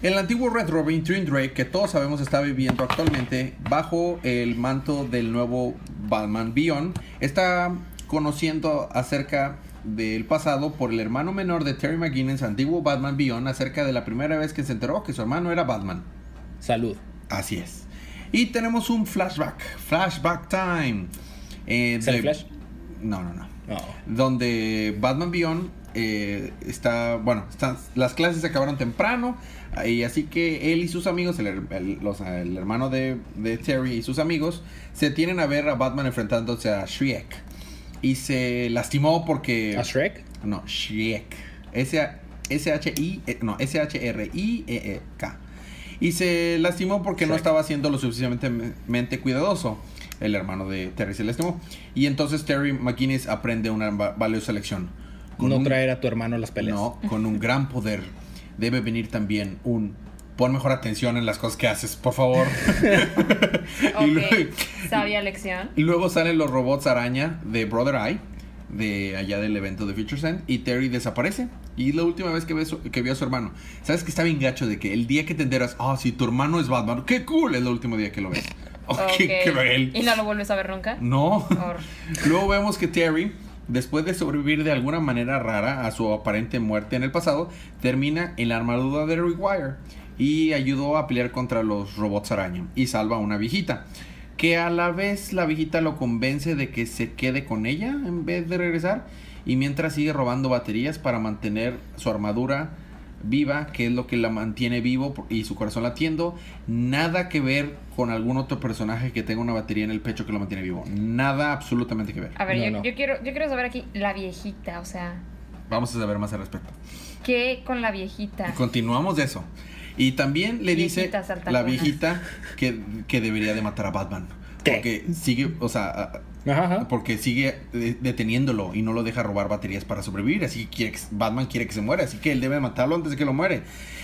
El antiguo Red Robin, Tim Drake, que todos sabemos está viviendo actualmente bajo el manto del nuevo Batman Beyond, está conociendo acerca del pasado por el hermano menor de Terry McGinnis, antiguo Batman Beyond, acerca de la primera vez que se enteró que su hermano era Batman. Salud. Así es. Y tenemos un flashback, flashback time. Eh, ¿Sale de- Flash? No, no, no. Donde Batman Beyond eh, está, bueno, están, las clases se acabaron temprano. Y así que él y sus amigos, el, los- el hermano de, de Terry y sus amigos, se tienen a ver a Batman enfrentándose a Shrek. Y se lastimó porque... ¿A Shrek? No, Shrek. S-H-I, eh, no, S-H-R-I-E-E-K. Y se lastimó porque no estaba siendo lo suficientemente cuidadoso. El hermano de Terry se lastimó. Y entonces Terry McGuinness aprende una va- valiosa lección. Con no un- traer a tu hermano a las peleas. No, con un gran poder debe venir también un... Pon mejor atención en las cosas que haces, por favor. Y luego- sabia lección. y luego salen los robots araña de Brother Eye, de allá del evento de Future Send, y Terry desaparece. Y la última vez que, ve su- que vio a su hermano. ¿Sabes que está bien gacho de que el día que te enteras, ah, si tu hermano es Batman, qué cool, es el último día que lo ves. Oh, qué cruel. ¿Y no lo vuelves a ver nunca? No. Or- Luego vemos que Terry, después de sobrevivir de alguna manera rara a su aparente muerte en el pasado, termina en la armadura de Rick Wire y ayudó a pelear contra los robots araña y salva a una viejita. Que a la vez la viejita lo convence de que se quede con ella en vez de regresar y mientras sigue robando baterías para mantener su armadura viva, que es lo que la mantiene vivo y su corazón latiendo. Nada que ver con algún otro personaje que tenga una batería en el pecho que lo mantiene vivo. Nada absolutamente que ver. A ver, No, yo, no. yo quiero, yo quiero saber aquí la viejita, o sea, Vamos a saber más al respecto. ¿qué con la viejita? Continuamos de eso. Y también le dice Viejita la viejita que, que debería de matar a Batman. ¿Qué? Porque sigue, o sea, Ajá, ajá. porque sigue de- deteniéndolo y no lo deja robar baterías para sobrevivir. Así que Batman quiere que se muera. Así que él debe matarlo antes de que lo muere.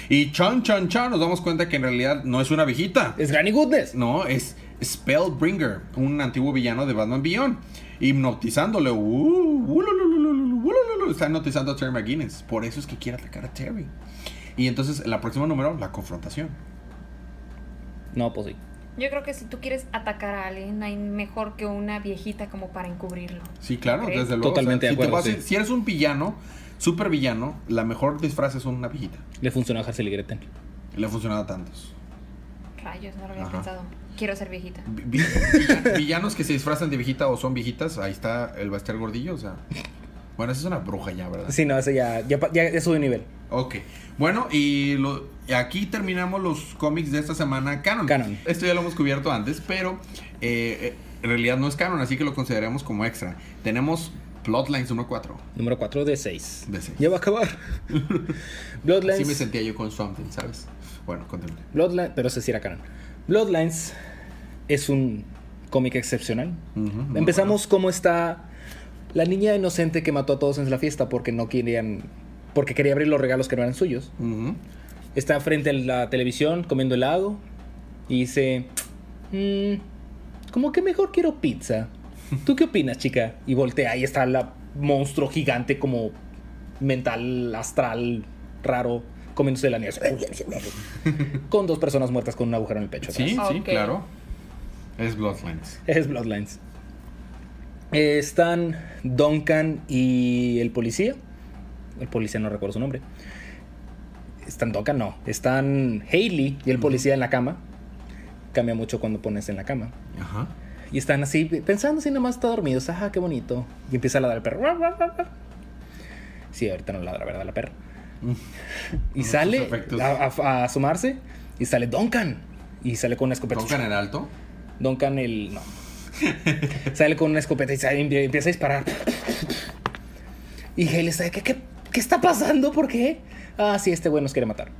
Y chan, chan, chan, nos damos cuenta que en realidad no es una viejita. Es Granny Goodness. No, es Spellbringer, un antiguo villano de Batman Beyond. Hipnotizándole. Está hipnotizando a Terry McGuinness. Por eso es que quiere atacar a Terry. Y entonces, en la próxima número, la confrontación. No, pues sí. Yo creo que si tú quieres atacar a alguien, no hay mejor que una viejita como para encubrirlo. Sí, claro, ¿Crees? desde luego. Totalmente de si, te acuerdo, vas a- sí. si eres un villano, super villano, la mejor disfraz es una viejita. Le funcionó a Hansel y Gretel. Le ha funcionado a tantos. Rayos, no lo había Ajá. pensado. Quiero ser viejita. Vi- vi- villan- villanos que se disfrazan de viejita o son viejitas, ahí está el Bastier Gordillo, o sea. Bueno, esa es una bruja ya, ¿verdad? Sí, no, ese ya, ya, ya, ya sube nivel. Ok. Bueno, y, lo- aquí terminamos los cómics de esta semana canon. Canon. Esto ya lo hemos cubierto antes, pero eh, en realidad no es canon, así que lo consideramos como extra. Tenemos Plotlines 1-4 Número 4 de 6. de 6. Ya va a acabar. Bloodlines. Así me sentía yo con Swamp Thing, ¿sabes? Bueno, continúe. Bloodlines, pero ese sí era canon. Bloodlines es un cómic excepcional. Empezamos como está la niña inocente que mató a todos en la fiesta porque no querían, porque quería abrir los regalos que no eran suyos. Está frente a la televisión comiendo helado y dice, "Mm, como que mejor quiero pizza. ¿Tú qué opinas, chica? Y voltea y está la monstruo gigante como mental, astral, raro, comiéndose la niña. con dos personas muertas con un agujero en el pecho. Sí, atrás. sí, claro. Es Bloodlines. Es Bloodlines. Eh, están Duncan y el policía. El policía no recuerdo su nombre. Están Duncan, no. Están Haley y el policía en la cama. Cambia mucho cuando pones en la cama. Ajá. Y están así, pensando si nomás está dormidos. Ajá, qué bonito. Y empieza a ladrar el perro. Sí, ahorita no ladra, ¿verdad? La perra. Y Con sale a, a- a asomarse. Y sale Duncan. Y sale con una escopeta. ¿Tocan en alto? Duncan el. No. sale con una escopeta y sale- y empieza a disparar. Y Haley está de, ¿qué, qué, qué está pasando? ¿Por qué? Ah, sí, este güey nos quiere matar.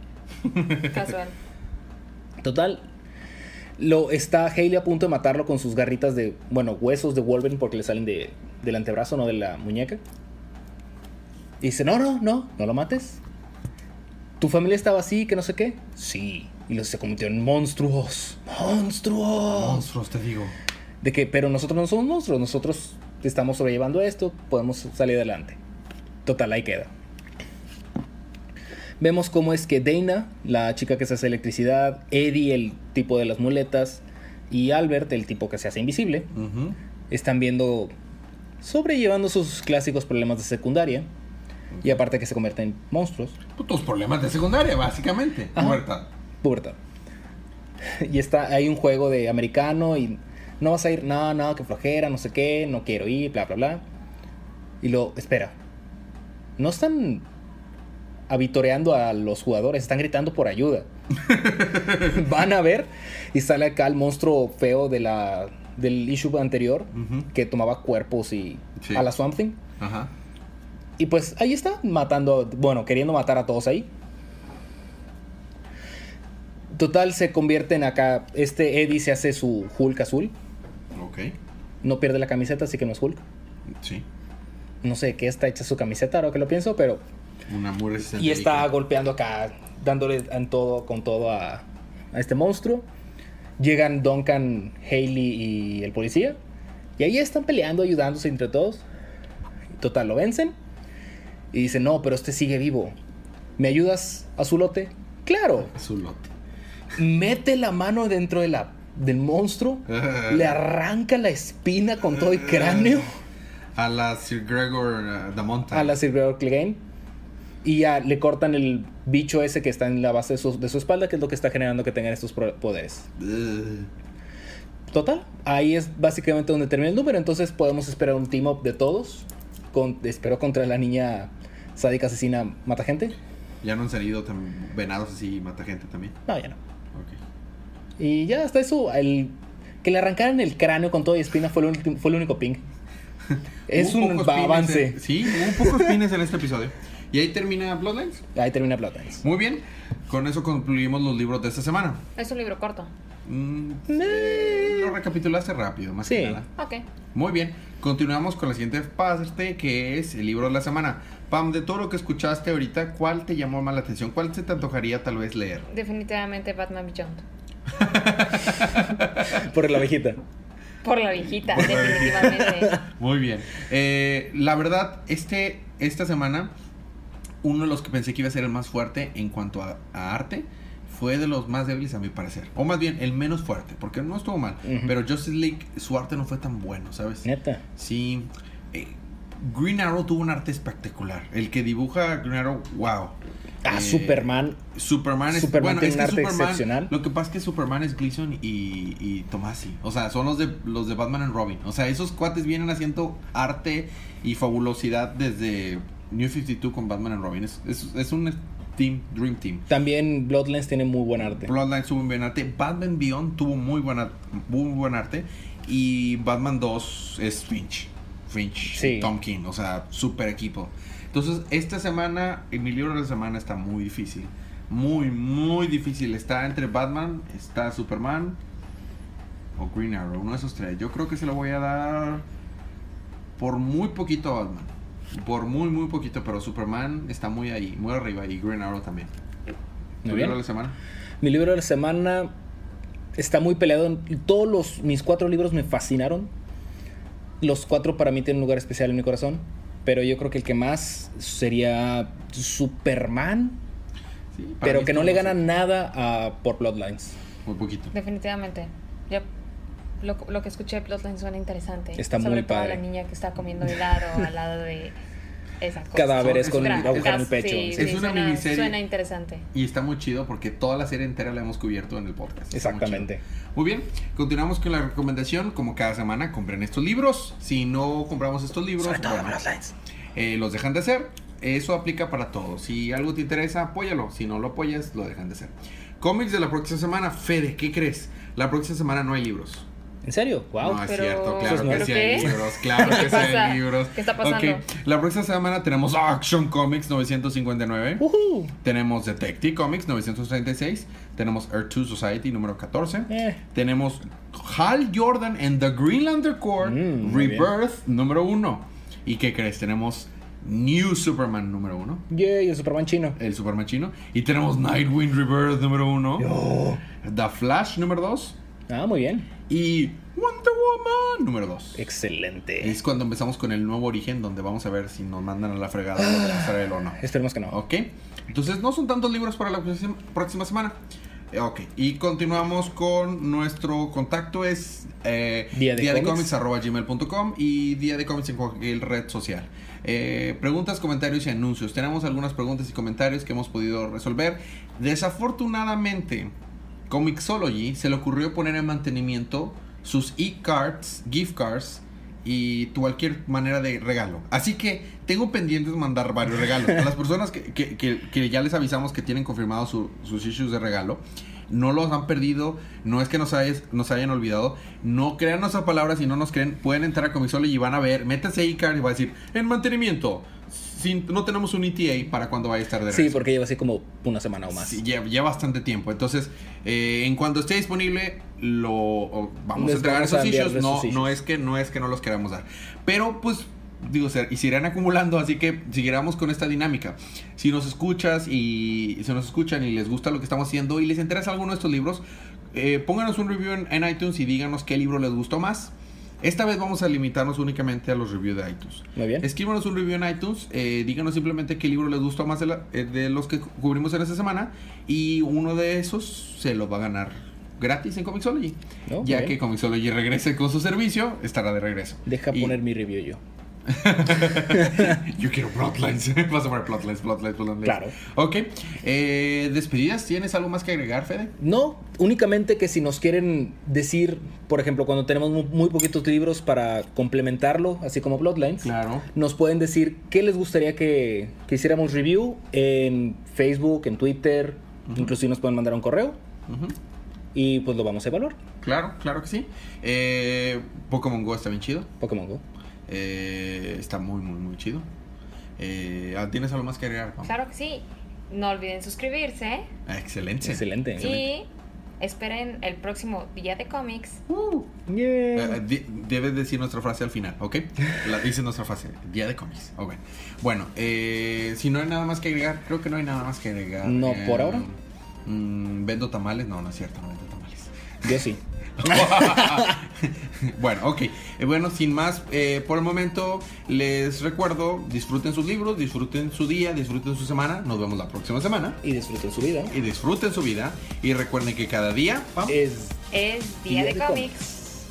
Casual. Total. Lo está Haley a punto de matarlo con sus garritas de, bueno, huesos de Wolverine porque le salen de, del antebrazo, no de la muñeca. Y dice, no, no, no, no lo mates. ¿Tu familia estaba así, que no sé qué? Sí. Y los se convirtió en monstruos. Monstruos. Monstruos, te digo. De que, pero nosotros no somos monstruos, nosotros estamos sobrellevando esto, podemos salir adelante. Total, ahí queda. Vemos cómo es que Dana, la chica que se hace electricidad, Eddie, el tipo de las muletas, y Albert, el tipo que se hace invisible, están viendo, sobrellevando sus clásicos problemas de secundaria, y aparte que se convierten en monstruos, Tus problemas de secundaria, básicamente. Ajá. Muerta. pubertad. y está, hay un juego de americano y no vas a ir, no, no, que flojera, no sé qué, no quiero ir, bla, bla, bla. Y lo, espera, no están avitoreando a los jugadores, están gritando por ayuda. Van a ver y sale acá el monstruo feo de la, del issue anterior que tomaba cuerpos y Sí. a la Swamp Thing. Ajá. Y pues ahí está, matando, bueno, queriendo matar a todos ahí. Total, se convierte en acá. Este Eddie se hace su Hulk azul. Ok. No pierde la camiseta, así que no es Hulk. Sí. No sé de qué está hecha su camiseta, ahora que lo pienso, pero. Una muy resistente. Y está golpeando acá, dándole en todo, con todo a, a este monstruo. Llegan Duncan, Haley y el policía. Y ahí están peleando, ayudándose entre todos. Total, lo vencen. Y dicen, no, pero este sigue vivo. ¿Me ayudas, azulote? Claro. Su lote. Mete la mano dentro de la, del monstruo. le arranca la espina con todo el cráneo A la Sir Gregor uh, Mountain. a la Sir Gregor Clegane. Y ya le cortan el bicho ese que está en la base de su, de su espalda, que es lo que está generando que tengan estos poderes. Total, ahí es básicamente donde termina el número. Entonces podemos esperar un team up de todos. Con, espero contra la niña sádica asesina mata gente. Ya no han salido tan venados así mata gente también. No, ya no. Y ya hasta eso, el que le arrancaran el cráneo con todo y espina fue el, ulti- fue el único ping. Es un avance. en- sí, hubo pocos pines en este episodio. Y ahí termina Bloodlines. Ahí termina Bloodlines. Muy bien. Con eso concluimos los libros de esta semana. Es un libro corto. Mm, Eh. lo recapitulaste rápido, más Sí. que nada. Ok. Muy bien, continuamos con la siguiente parte que es el libro de la semana. Pam, de todo lo que escuchaste ahorita, ¿cuál te llamó más la atención? ¿Cuál se te antojaría tal vez leer? Definitivamente Batman Beyond. Por la abejita. Por la viejita, definitivamente. Muy bien. Eh, la verdad, este, esta semana, uno de los que pensé que iba a ser el más fuerte en cuanto a, a arte fue de los más débiles a mi parecer. O más bien, el menos fuerte, porque no estuvo mal. Pero Justice League, su arte no fue tan bueno, ¿sabes? Neta. Sí. eh, Green Arrow tuvo un arte espectacular. El que dibuja Green Arrow, wow. Ah, Eh, Superman. Superman es Superman bueno, tiene es un que arte Superman- excepcional. Lo que pasa es que Superman es Gleason y, y Tomasi. O sea, son los de los de Batman and Robin. O sea, esos cuates vienen haciendo arte y fabulosidad desde New 52 con Batman and Robin. Es, es, es un team, Dream Team. También Bloodlines tiene muy buen arte. Bloodlines tuvo un buen arte. Batman Beyond tuvo muy buen, ar- muy buen arte. Y Batman 2 es Finch. Finch, Sí. Tom King. O sea, super equipo. Entonces, esta semana, en mi libro de la semana está muy difícil. Muy, muy difícil. Está entre Batman, está Superman o Green Arrow. Uno de esos tres. Yo creo que se lo voy a dar por muy poquito a Batman. Por muy, muy poquito. Pero Superman está muy ahí, muy arriba. Y Green Arrow también. ¿Tu libro de la semana? Mi libro de la semana está muy peleado. Todos los, mis cuatro libros me fascinaron. Los cuatro para mí tienen un lugar especial en mi corazón. Pero yo creo que el que más sería Superman. Sí, Pero que no le gana nada a por Bloodlines. Muy poquito. Definitivamente. Yo, lo, lo que escuché de Bloodline suena interesante. Está Sobre muy todo padre. la niña que está comiendo helado al lado de esa cosa. Cadáveres con Gra- agujero en el pecho. Sí, Sí. sí, Es una suena, miniserie. Suena interesante. Y está muy chido porque toda la serie entera la hemos cubierto en el podcast. Muy Exactamente. Muy, bien, continuamos con la recomendación. Como cada semana, compren estos libros. Si no compramos estos libros, Sobre todo bueno, Bloodlines. eh, los dejan de hacer. Eso aplica para todos. Si algo te interesa, apóyalo. Si no lo apoyas, lo dejan de hacer. Cómics de la próxima semana. Fede, ¿qué crees? La próxima semana no hay libros. ¿En serio? Wow. No es Pero- cierto, ¿Pero claro que qué? sí hay libros, claro que sí hay pasa? libros. ¿Qué está pasando? Ok, la próxima semana tenemos Action Comics 959. Ujú. Tenemos Detective Comics 936. Tenemos Earth 2 Society número 14. Eh. Tenemos Hal Jordan and the Greenlander Corps Mm, Rebirth número 1. ¿Y qué crees? Tenemos New Superman número 1. Yay, el Superman chino. El Superman chino. Y tenemos Nightwing Rebirth número 1. The Flash número 2. Ah, muy bien. Y Wonder Woman número 2. Excelente. Es cuando empezamos con el nuevo origen, donde vamos a ver si nos mandan a la fregada de la Azrael o no. Esperemos que no. Ok, entonces no son tantos libros para la próxima- semana. Eh, Ok, y continuamos con nuestro contacto es eh, Día de Cómics. comics arroba gmail.com y día de comics en cualquier red social. Eh, preguntas, comentarios y anuncios. Tenemos algunas preguntas y comentarios que hemos podido resolver. Desafortunadamente, Comixology se le ocurrió poner en mantenimiento sus e-cards, gift cards y cualquier manera de regalo. Así que tengo pendientes mandar varios regalos. A las personas que, que- que- ya les avisamos que tienen confirmados su- sus issues de regalo, no los han perdido, no es que nos, hayas- nos hayan olvidado, no crean nuestras palabras y no nos creen, pueden entrar a Comixology y van a ver, métanse a e-card y va a decir, en mantenimiento, sin, no tenemos un ETA para cuando vaya a estar de Sí, regreso". porque lleva así como una semana o más. Sí, lleva bastante tiempo. Entonces, eh, en cuanto esté disponible, lo vamos Les a entregar esos issues. No, esos no es que no es que no los queramos dar. Pero pues digo, y se irán acumulando, así que seguiremos con esta dinámica. Si nos escuchas y si nos escuchan y les gusta lo que estamos haciendo y les interesa alguno de estos libros, eh, pónganos un review en, en iTunes y díganos qué libro les gustó más. Esta vez vamos a limitarnos únicamente a los reviews de iTunes. Muy bien. Escríbanos un review en iTunes, eh, díganos simplemente qué libro les gustó más de, la- eh, de los que cu- cubrimos en esta semana y uno de esos se lo va a ganar gratis en Comixology. Oh, ya bien. que Comixology regrese con su servicio, estará de regreso. Deja Y- poner mi review yo. Yo quiero Plotlines. Vas a poner Plotlines, Plotlines, Plotlines. Claro. Ok. Eh, ¿Despedidas? ¿Tienes algo más que agregar, Fede? No, únicamente que si nos quieren decir, por ejemplo, cuando tenemos mu- muy, poquitos libros para complementarlo, así como Bloodlines, Claro. nos pueden decir qué les gustaría que, que hiciéramos review en Facebook, en Twitter, incluso nos pueden mandar un correo y pues lo vamos a evaluar. Claro, claro que sí. Eh, Pokémon Go está bien chido. Pokémon Go. Eh, está muy, muy, muy chido. Eh, ¿Tienes algo más que agregar? Pam? Claro que sí. No olviden suscribirse Ah, Excelente. Excelente. y esperen el próximo día de cómics. Yeah. Eh, di- debes decir nuestra frase al final, ¿ok? La, dice nuestra frase, día de cómics. Ok. Bueno, eh, si no hay nada más que agregar, creo que no hay nada más que agregar. No, Eh, por ahora. mm, ¿Vendo tamales? No, no es cierto, no vendo tamales. Yo sí. bueno, ok. Eh, bueno, sin más, eh, por el momento les recuerdo, disfruten sus libros, disfruten su día, disfruten su semana. Nos vemos la próxima semana. Y disfruten su vida. Y disfruten su vida. Y recuerden que cada día... Pam, Es Es día, de, cómics.